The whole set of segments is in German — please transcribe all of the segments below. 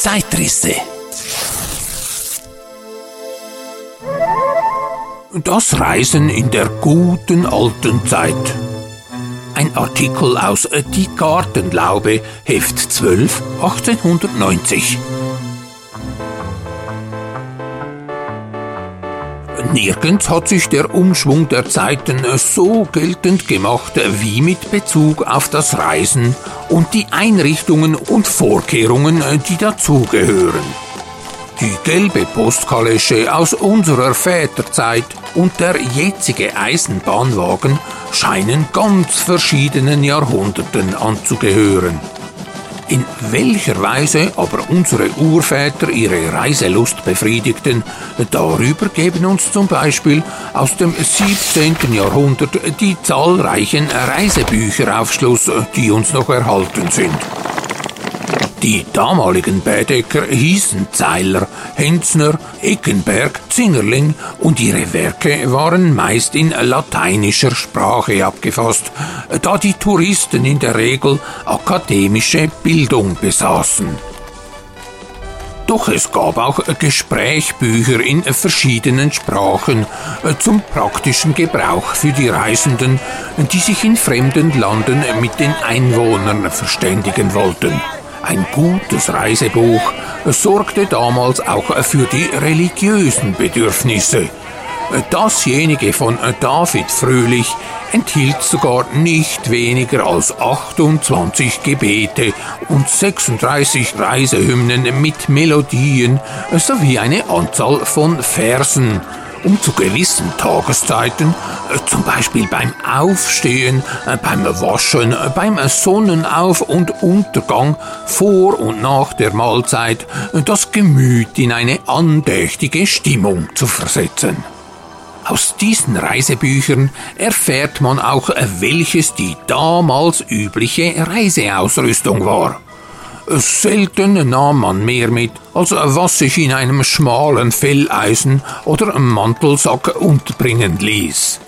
Zeitrisse. Das Reisen in der guten alten Zeit. Ein Artikel aus Die Gartenlaube, Heft 12, 1890. Nirgends hat sich der Umschwung der Zeiten so geltend gemacht wie mit Bezug auf das Reisen und die Einrichtungen und Vorkehrungen, die dazugehören. Die gelbe Postkalesche aus unserer Väterzeit und der jetzige Eisenbahnwagen scheinen ganz verschiedenen Jahrhunderten anzugehören. In welcher Weise aber unsere Urväter ihre Reiselust befriedigten, darüber geben uns zum Beispiel aus dem 17. Jahrhundert die zahlreichen Reisebücher Aufschluss, die uns noch erhalten sind. Die damaligen Baedecker hießen Zeiler, Henzner, Eckenberg, Zingerling und ihre Werke waren meist in lateinischer Sprache abgefasst, da die Touristen in der Regel akademische Bildung besaßen. Doch es gab auch Gesprächbücher in verschiedenen Sprachen zum praktischen Gebrauch für die Reisenden, die sich in fremden Landen mit den Einwohnern verständigen wollten. Ein gutes Reisebuch sorgte damals auch für die religiösen Bedürfnisse. Dasjenige von David Fröhlich enthielt sogar nicht weniger als 28 Gebete und 36 Reisehymnen mit Melodien sowie eine Anzahl von Versen um zu gewissen Tageszeiten, äh, zum Beispiel beim Aufstehen, äh, beim Waschen, äh, beim Sonnenauf- und Untergang, vor und nach der Mahlzeit, das Gemüt in eine andächtige Stimmung zu versetzen. Aus diesen Reisebüchern erfährt man auch, welches die damals übliche Reiseausrüstung war. Selten nahm man mehr mit, als was sich in einem schmalen Felleisen oder Mantelsack unterbringen ließ.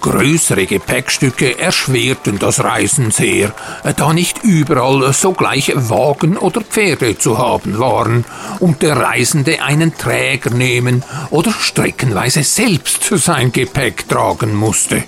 Größere Gepäckstücke erschwerten das Reisen sehr, da nicht überall sogleich Wagen oder Pferde zu haben waren und der Reisende einen Träger nehmen oder streckenweise selbst sein Gepäck tragen musste.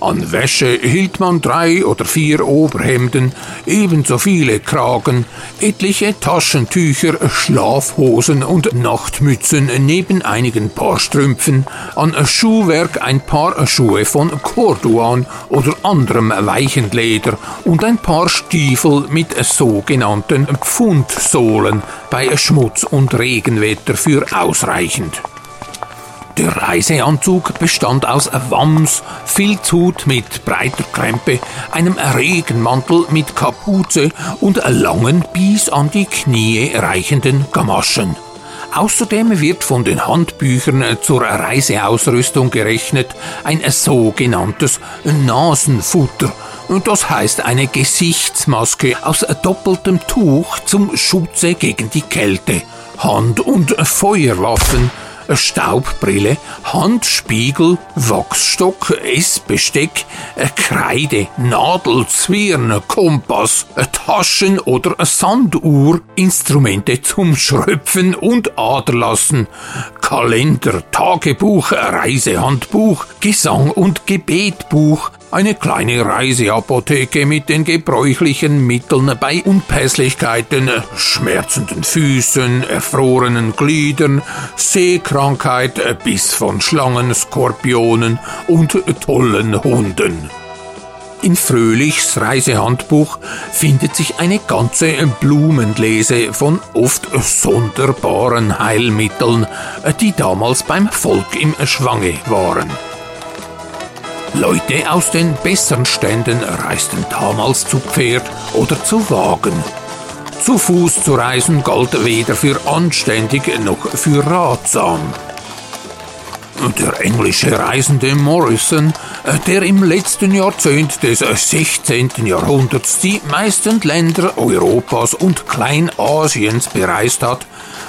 An Wäsche hielt man drei oder vier Oberhemden, ebenso viele Kragen, etliche Taschentücher, Schlafhosen und Nachtmützen neben einigen Paar Strümpfen, an Schuhwerk ein Paar Schuhe von Corduan oder anderem Weichenleder und ein paar Stiefel mit sogenannten Pfundsohlen bei Schmutz und Regenwetter für ausreichend. Der Reiseanzug bestand aus Wams, Filzhut mit breiter Krempe, einem Regenmantel mit Kapuze und langen bis an die Knie reichenden Gamaschen. Außerdem wird von den Handbüchern zur Reiseausrüstung gerechnet ein sogenanntes Nasenfutter. Das heißt eine Gesichtsmaske aus doppeltem Tuch zum Schutze gegen die Kälte. Hand- und Feuerwaffen, Staubbrille, Handspiegel, Wachsstock, Essbesteck, Kreide, Nadel, Zwirn, Kompass, Taschen- oder Sanduhr, Instrumente zum Schröpfen und Aderlassen, Kalender, Tagebuch, Reisehandbuch, Gesang- und Gebetbuch, eine kleine Reiseapotheke mit den gebräuchlichen Mitteln bei Unpässlichkeiten, schmerzenden Füßen, erfrorenen Gliedern, Seekrankheit, Biss von Schlangen, Skorpionen und tollen Hunden. In Fröhlichs Reisehandbuch findet sich eine ganze Blumenlese von oft sonderbaren Heilmitteln, die damals beim Volk im Schwange waren. Leute aus den besseren Ständen reisten damals zu Pferd oder zu Wagen. Zu Fuß zu reisen galt weder für anständig noch für ratsam. Der englische Reisende Morrison, der im letzten Jahrzehnt des 16. Jahrhunderts die meisten Länder Europas und Kleinasiens bereist hat,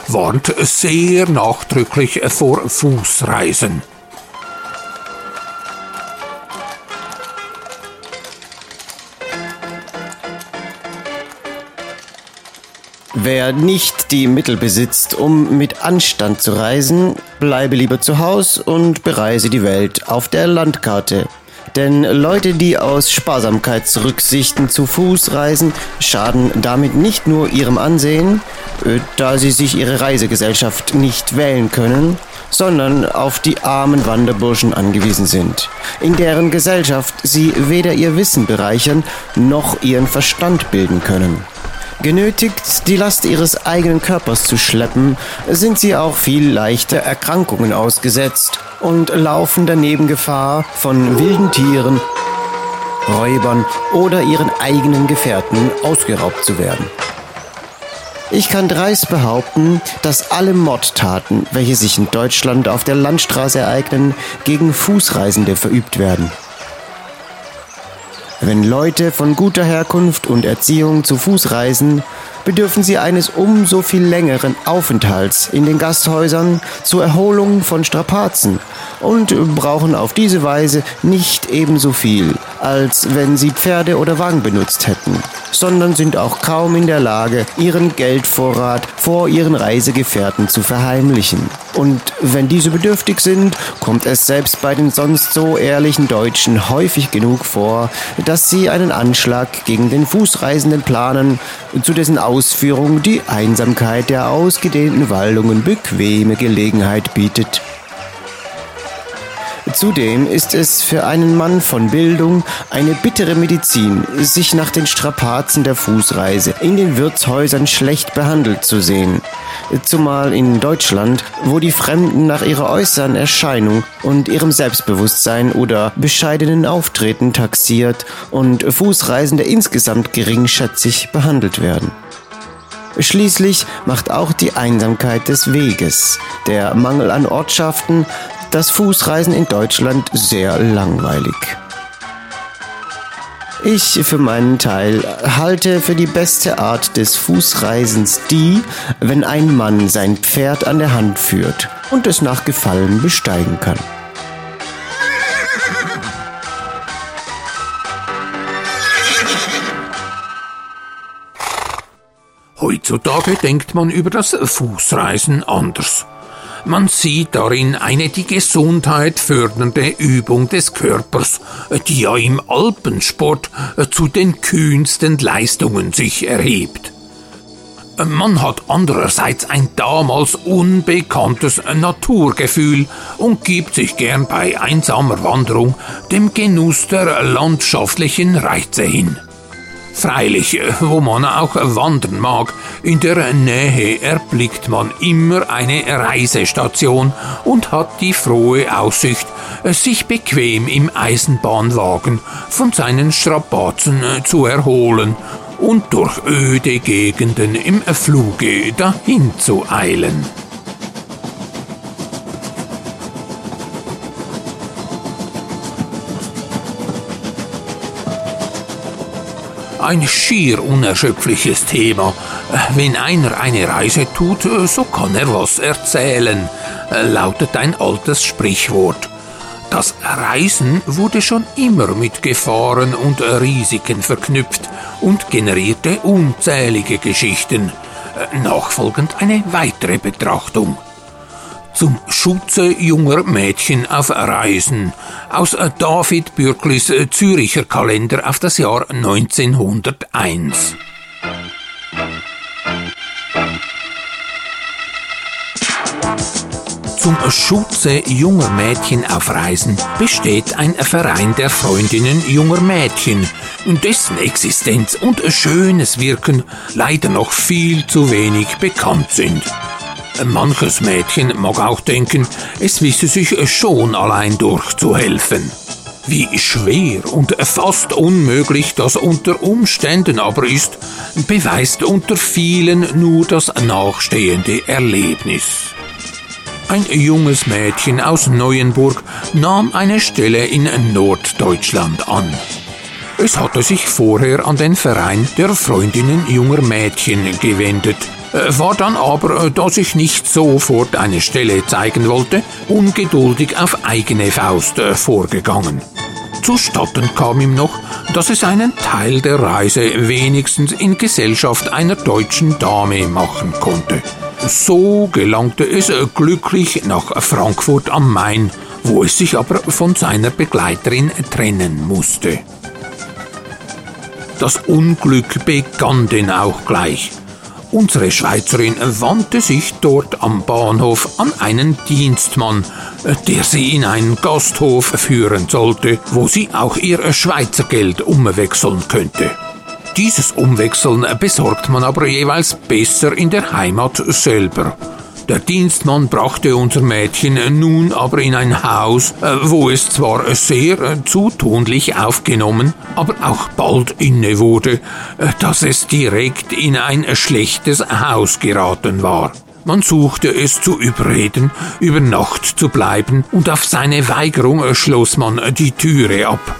warnt sehr nachdrücklich vor Fußreisen. Wer nicht die Mittel besitzt, um mit Anstand zu reisen, bleibe lieber zu Haus und bereise die Welt auf der Landkarte. Denn Leute, die aus Sparsamkeitsrücksichten zu Fuß reisen, schaden damit nicht nur ihrem Ansehen, äh, da sie sich ihre Reisegesellschaft nicht wählen können, sondern auf die armen Wanderburschen angewiesen sind, in deren Gesellschaft sie weder ihr Wissen bereichern noch ihren Verstand bilden können. Genötigt, die Last ihres eigenen Körpers zu schleppen, sind sie auch viel leichter Erkrankungen ausgesetzt und laufen daneben Gefahr, von wilden Tieren, Räubern oder ihren eigenen Gefährten ausgeraubt zu werden. Ich kann dreist behaupten, dass alle Mordtaten, welche sich in Deutschland auf der Landstraße ereignen, gegen Fußreisende verübt werden. Wenn Leute von guter Herkunft und Erziehung zu Fuß reisen, bedürfen sie eines umso viel längeren Aufenthalts in den Gasthäusern zur Erholung von Strapazen und brauchen auf diese Weise nicht ebenso viel, als wenn sie Pferde oder Wagen benutzt hätten sondern sind auch kaum in der Lage, ihren Geldvorrat vor ihren Reisegefährten zu verheimlichen. Und wenn diese bedürftig sind, kommt es selbst bei den sonst so ehrlichen Deutschen häufig genug vor, dass sie einen Anschlag gegen den Fußreisenden planen, zu dessen Ausführung die Einsamkeit der ausgedehnten Waldungen bequeme Gelegenheit bietet. Zudem ist es für einen Mann von Bildung eine bittere Medizin, sich nach den Strapazen der Fußreise in den Wirtshäusern schlecht behandelt zu sehen. Zumal in Deutschland, wo die Fremden nach ihrer äußeren Erscheinung und ihrem Selbstbewusstsein oder bescheidenen Auftreten taxiert und Fußreisende insgesamt geringschätzig behandelt werden. Schließlich macht auch die Einsamkeit des Weges, der Mangel an Ortschaften das Fußreisen in Deutschland sehr langweilig. Ich für meinen Teil halte für die beste Art des Fußreisens die, wenn ein Mann sein Pferd an der Hand führt und es nach Gefallen besteigen kann. Heutzutage denkt man über das Fußreisen anders. Man sieht darin eine die Gesundheit fördernde Übung des Körpers, die ja im Alpensport zu den kühnsten Leistungen sich erhebt. Man hat andererseits ein damals unbekanntes Naturgefühl und gibt sich gern bei einsamer Wanderung dem Genuss der landschaftlichen Reize hin. Freilich, wo man auch wandern mag, in der Nähe erblickt man immer eine Reisestation und hat die frohe Aussicht, sich bequem im Eisenbahnwagen von seinen Strapazen zu erholen und durch öde Gegenden im Fluge dahin zu eilen. Ein schier unerschöpfliches Thema. Wenn einer eine Reise tut, so kann er was erzählen, lautet ein altes Sprichwort. Das Reisen wurde schon immer mit Gefahren und Risiken verknüpft und generierte unzählige Geschichten. Nachfolgend eine weitere Betrachtung zum Schutze junger Mädchen auf Reisen aus David Bürklis Züricher Kalender auf das Jahr 1901. Zum Schutze junger Mädchen auf Reisen besteht ein Verein der Freundinnen junger Mädchen, dessen Existenz und schönes Wirken leider noch viel zu wenig bekannt sind. Manches Mädchen mag auch denken, es wisse sich schon allein durchzuhelfen. Wie schwer und fast unmöglich das unter Umständen aber ist, beweist unter vielen nur das nachstehende Erlebnis. Ein junges Mädchen aus Neuenburg nahm eine Stelle in Norddeutschland an. Es hatte sich vorher an den Verein der Freundinnen junger Mädchen gewendet, war dann aber, äh, da sich nicht sofort eine Stelle zeigen wollte, ungeduldig auf eigene Faust äh, vorgegangen. Zustatten kam ihm noch, dass es einen Teil der Reise wenigstens in Gesellschaft einer deutschen Dame machen konnte. So gelangte es glücklich nach Frankfurt am Main, wo es sich aber von seiner Begleiterin trennen musste. Das Unglück begann denn auch gleich. Unsere Schweizerin wandte sich dort am Bahnhof an einen Dienstmann, der sie in einen Gasthof führen sollte, wo sie auch ihr Schweizergeld umwechseln könnte. Dieses Umwechseln besorgt man aber jeweils besser in der Heimat selber. Der Dienstmann brachte unser Mädchen nun aber in ein Haus, äh, wo es zwar sehr äh, zutunlich aufgenommen, aber auch bald inne wurde, äh, dass es direkt in ein schlechtes Haus geraten war. Man suchte es zu überreden, über Nacht zu bleiben, und auf seine Weigerung schloss man die Türe ab.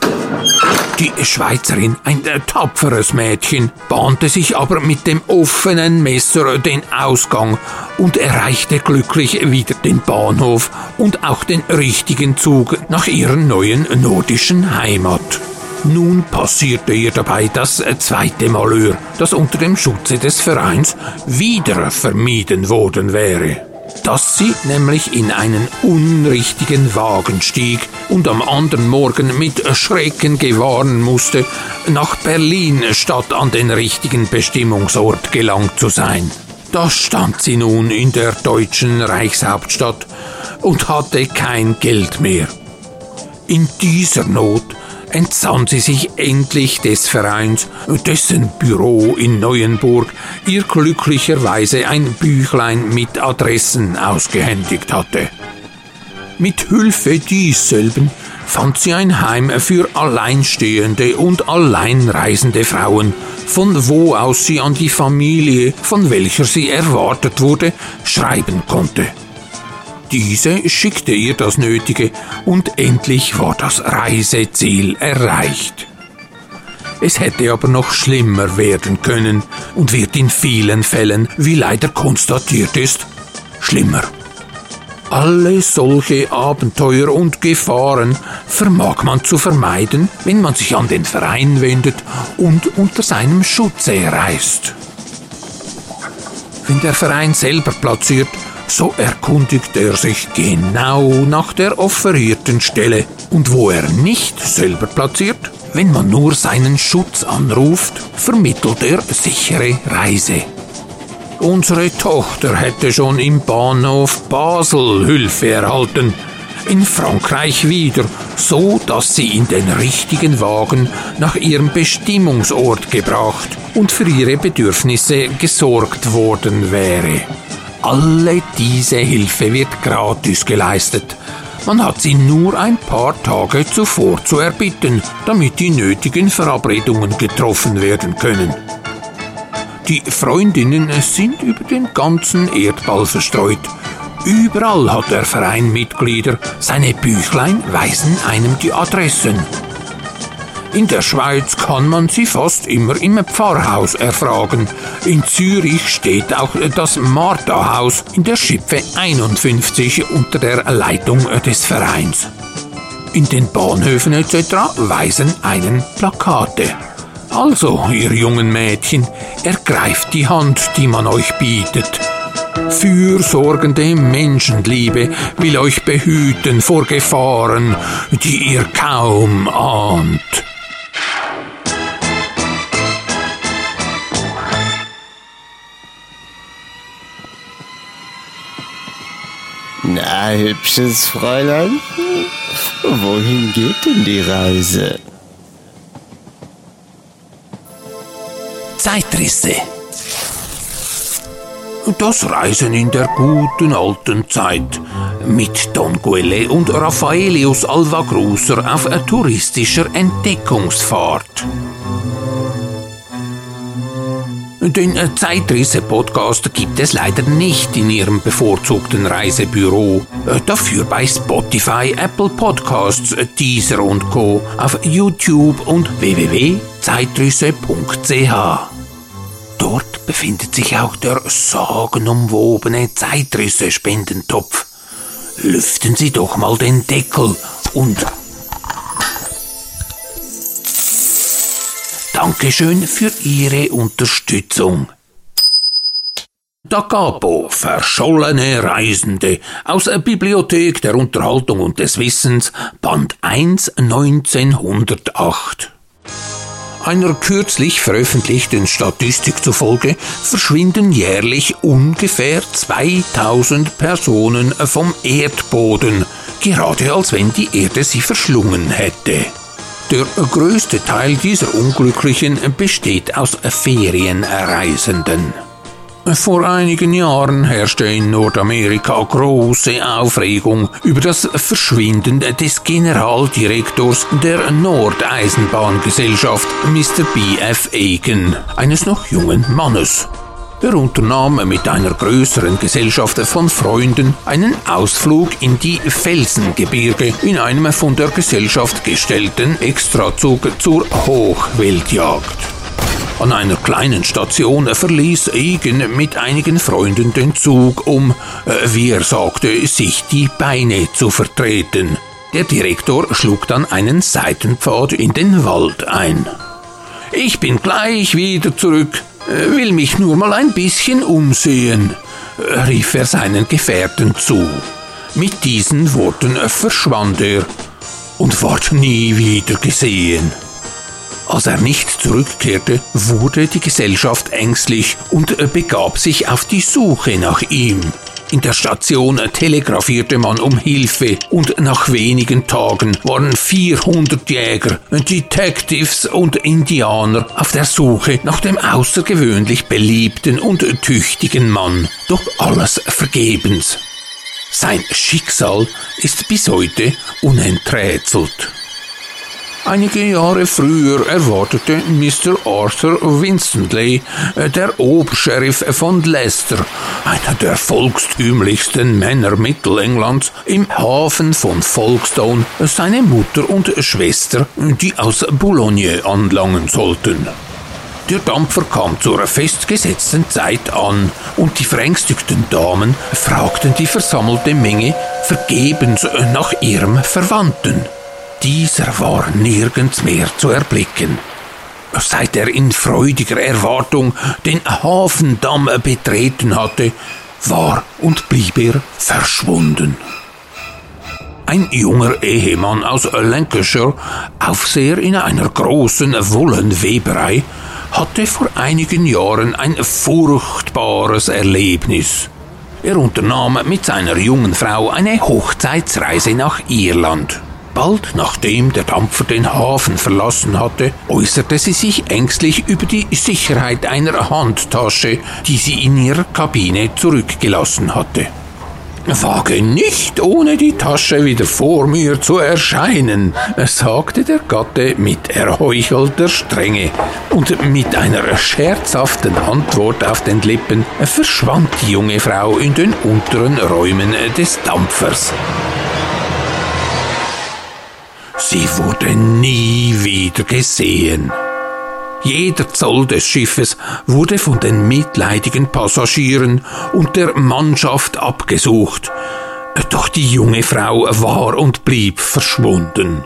Die Schweizerin, ein tapferes Mädchen, bahnte sich aber mit dem offenen Messer den Ausgang und erreichte glücklich wieder den Bahnhof und auch den richtigen Zug nach ihrer neuen nordischen Heimat. Nun passierte ihr dabei das zweite Malheur, das unter dem Schutze des Vereins wieder vermieden worden wäre dass sie nämlich in einen unrichtigen Wagen stieg und am anderen Morgen mit Schrecken gewahren musste, nach Berlin statt an den richtigen Bestimmungsort gelangt zu sein. Da stand sie nun in der deutschen Reichshauptstadt und hatte kein Geld mehr. In dieser Not entsann sie sich endlich des Vereins, dessen Büro in Neuenburg ihr glücklicherweise ein Büchlein mit Adressen ausgehändigt hatte. Mit Hilfe diesselben fand sie ein Heim für alleinstehende und alleinreisende Frauen, von wo aus sie an die Familie, von welcher sie erwartet wurde, schreiben konnte. Diese schickte ihr das Nötige und endlich war das Reiseziel erreicht. Es hätte aber noch schlimmer werden können und wird in vielen Fällen, wie leider konstatiert ist, schlimmer. Alle solche Abenteuer und Gefahren vermag man zu vermeiden, wenn man sich an den Verein wendet und unter seinem Schutze reist. Wenn der Verein selber platziert, so erkundigt er sich genau nach der offerierten Stelle. Und wo er nicht selber platziert, wenn man nur seinen Schutz anruft, vermittelt er sichere Reise. Unsere Tochter hätte schon im Bahnhof Basel Hilfe erhalten, in Frankreich wieder, so dass sie in den richtigen Wagen nach ihrem Bestimmungsort gebracht und für ihre Bedürfnisse gesorgt worden wäre. Alle diese Hilfe wird gratis geleistet. Man hat sie nur ein paar Tage zuvor zu erbitten, damit die nötigen Verabredungen getroffen werden können. Die Freundinnen sind über den ganzen Erdball verstreut. Überall hat der Verein Mitglieder. Seine Büchlein weisen einem die Adressen. In der Schweiz kann man sie fast immer im Pfarrhaus erfragen. In Zürich steht auch das Martha-Haus in der Schipfe 51 unter der Leitung des Vereins. In den Bahnhöfen etc. weisen einen Plakate. Also, ihr jungen Mädchen, ergreift die Hand, die man euch bietet. Fürsorgende Menschenliebe will euch behüten vor Gefahren, die ihr kaum ahnt. Na, hübsches Fräulein, wohin geht denn die Reise? Zeitrisse. Das Reisen in der guten alten Zeit mit Don Guelle und Raffaelius Alvagruser auf touristischer Entdeckungsfahrt. Den äh, Zeitrisse-Podcast gibt es leider nicht in Ihrem bevorzugten Reisebüro. Äh, dafür bei Spotify, Apple Podcasts, äh, Deezer und Co. auf YouTube und www.zeitrisse.ch. Dort befindet sich auch der sagenumwobene Zeitrisse-Spendentopf. Lüften Sie doch mal den Deckel und Dankeschön für Ihre Unterstützung. Da Capo, verschollene Reisende aus der Bibliothek der Unterhaltung und des Wissens, Band 1 1908. Einer kürzlich veröffentlichten Statistik zufolge verschwinden jährlich ungefähr 2000 Personen vom Erdboden, gerade als wenn die Erde sie verschlungen hätte. Der größte Teil dieser Unglücklichen besteht aus Ferienreisenden. Vor einigen Jahren herrschte in Nordamerika große Aufregung über das Verschwinden des Generaldirektors der Nordeisenbahngesellschaft, Mr. B.F. Aiken, eines noch jungen Mannes. Er unternahm mit einer größeren Gesellschaft von Freunden einen Ausflug in die Felsengebirge in einem von der Gesellschaft gestellten Extrazug zur Hochweltjagd. An einer kleinen Station verließ Egen mit einigen Freunden den Zug, um, äh, wie er sagte, sich die Beine zu vertreten. Der Direktor schlug dann einen Seitenpfad in den Wald ein. Ich bin gleich wieder zurück, will mich nur mal ein bisschen umsehen, rief er seinen Gefährten zu. Mit diesen Worten verschwand er und ward nie wieder gesehen. Als er nicht zurückkehrte, wurde die Gesellschaft ängstlich und begab sich auf die Suche nach ihm. In der Station telegrafierte man um Hilfe und nach wenigen Tagen waren 400 Jäger, Detectives und Indianer auf der Suche nach dem außergewöhnlich beliebten und tüchtigen Mann. Doch alles vergebens. Sein Schicksal ist bis heute unenträtselt. Einige Jahre früher erwartete Mr. Arthur Winstanley, äh, der Obersheriff von Leicester, einer der volkstümlichsten Männer Mittelenglands, im Hafen von Folkestone seine Mutter und Schwester, die aus Boulogne anlangen sollten. Der Dampfer kam zur festgesetzten Zeit an und die verängstigten Damen fragten die versammelte Menge vergebens nach ihrem Verwandten. Dieser war nirgends mehr zu erblicken. Seit er in freudiger Erwartung den Hafendamm betreten hatte, war und blieb er verschwunden. Ein junger Ehemann aus Lancashire, Aufseher in einer großen Wollenweberei, hatte vor einigen Jahren ein furchtbares Erlebnis. Er unternahm mit seiner jungen Frau eine Hochzeitsreise nach Irland. Bald nachdem der Dampfer den Hafen verlassen hatte, äußerte sie sich ängstlich über die Sicherheit einer Handtasche, die sie in ihrer Kabine zurückgelassen hatte. Wage nicht, ohne die Tasche wieder vor mir zu erscheinen, sagte der Gatte mit erheuchelter Strenge, und mit einer scherzhaften Antwort auf den Lippen verschwand die junge Frau in den unteren Räumen des Dampfers. Sie wurde nie wieder gesehen. Jeder Zoll des Schiffes wurde von den mitleidigen Passagieren und der Mannschaft abgesucht, doch die junge Frau war und blieb verschwunden.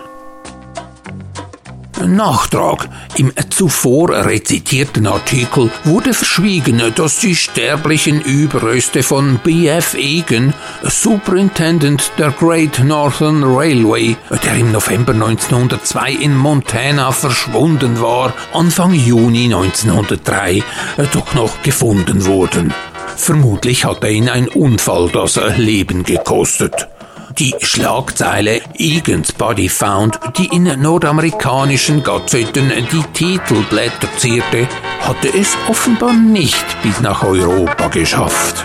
Nachtrag. Im zuvor rezitierten Artikel wurde verschwiegen, dass die sterblichen Überreste von B.F. Egan, Superintendent der Great Northern Railway, der im November 1902 in Montana verschwunden war, Anfang Juni 1903 doch noch gefunden wurden. Vermutlich hatte ihn ein Unfall das Leben gekostet. Die Schlagzeile Egan's Body Found, die in nordamerikanischen Gazetten die Titelblätter zierte, hatte es offenbar nicht bis nach Europa geschafft.